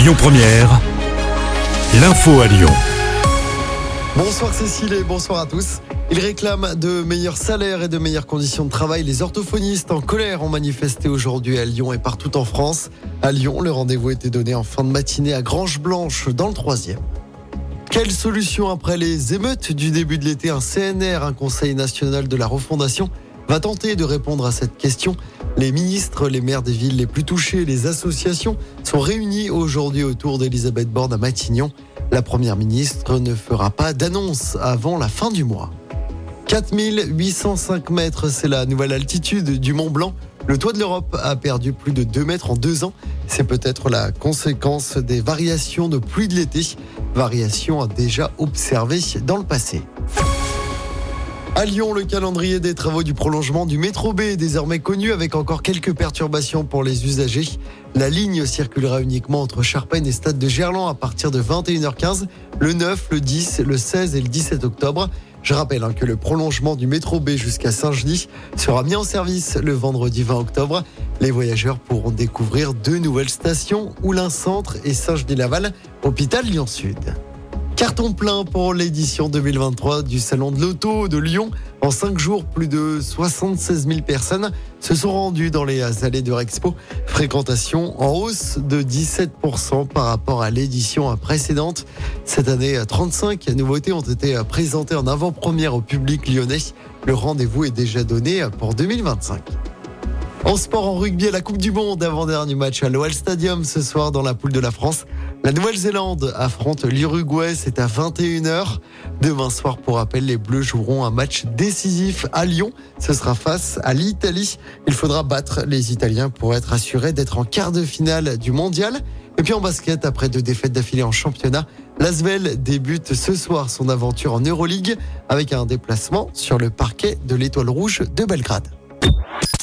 Lyon Première, l'info à Lyon. Bonsoir Cécile et bonsoir à tous. Ils réclament de meilleurs salaires et de meilleures conditions de travail. Les orthophonistes en colère ont manifesté aujourd'hui à Lyon et partout en France. À Lyon, le rendez-vous était donné en fin de matinée à Grange Blanche dans le troisième. Quelle solution après les émeutes du début de l'été? Un CNR, un Conseil national de la refondation, va tenter de répondre à cette question. Les ministres, les maires des villes les plus touchées, les associations sont réunis aujourd'hui autour d'Elisabeth Borne à Matignon. La première ministre ne fera pas d'annonce avant la fin du mois. 4805 mètres, c'est la nouvelle altitude du Mont Blanc. Le toit de l'Europe a perdu plus de 2 mètres en deux ans. C'est peut-être la conséquence des variations de pluie de l'été, variations déjà observées dans le passé. À Lyon, le calendrier des travaux du prolongement du métro B est désormais connu avec encore quelques perturbations pour les usagers. La ligne circulera uniquement entre Charpennes et Stade de Gerland à partir de 21h15 le 9, le 10, le 16 et le 17 octobre. Je rappelle hein, que le prolongement du métro B jusqu'à Saint-Genis sera mis en service le vendredi 20 octobre. Les voyageurs pourront découvrir deux nouvelles stations, Oulin Centre et Saint-Genis-Laval, hôpital Lyon Sud. Carton plein pour l'édition 2023 du Salon de l'Auto de Lyon. En cinq jours, plus de 76 000 personnes se sont rendues dans les allées de Rexpo. Fréquentation en hausse de 17% par rapport à l'édition précédente. Cette année, 35 nouveautés ont été présentées en avant-première au public lyonnais. Le rendez-vous est déjà donné pour 2025. En sport, en rugby, à la Coupe du Monde, avant-dernier match à l'OL Stadium ce soir dans la poule de la France. La Nouvelle-Zélande affronte l'Uruguay, c'est à 21h. Demain soir, pour rappel, les Bleus joueront un match décisif à Lyon. Ce sera face à l'Italie. Il faudra battre les Italiens pour être assuré d'être en quart de finale du mondial. Et puis en basket, après deux défaites d'affilée en championnat, Lasvel débute ce soir son aventure en Euroleague avec un déplacement sur le parquet de l'Étoile Rouge de Belgrade.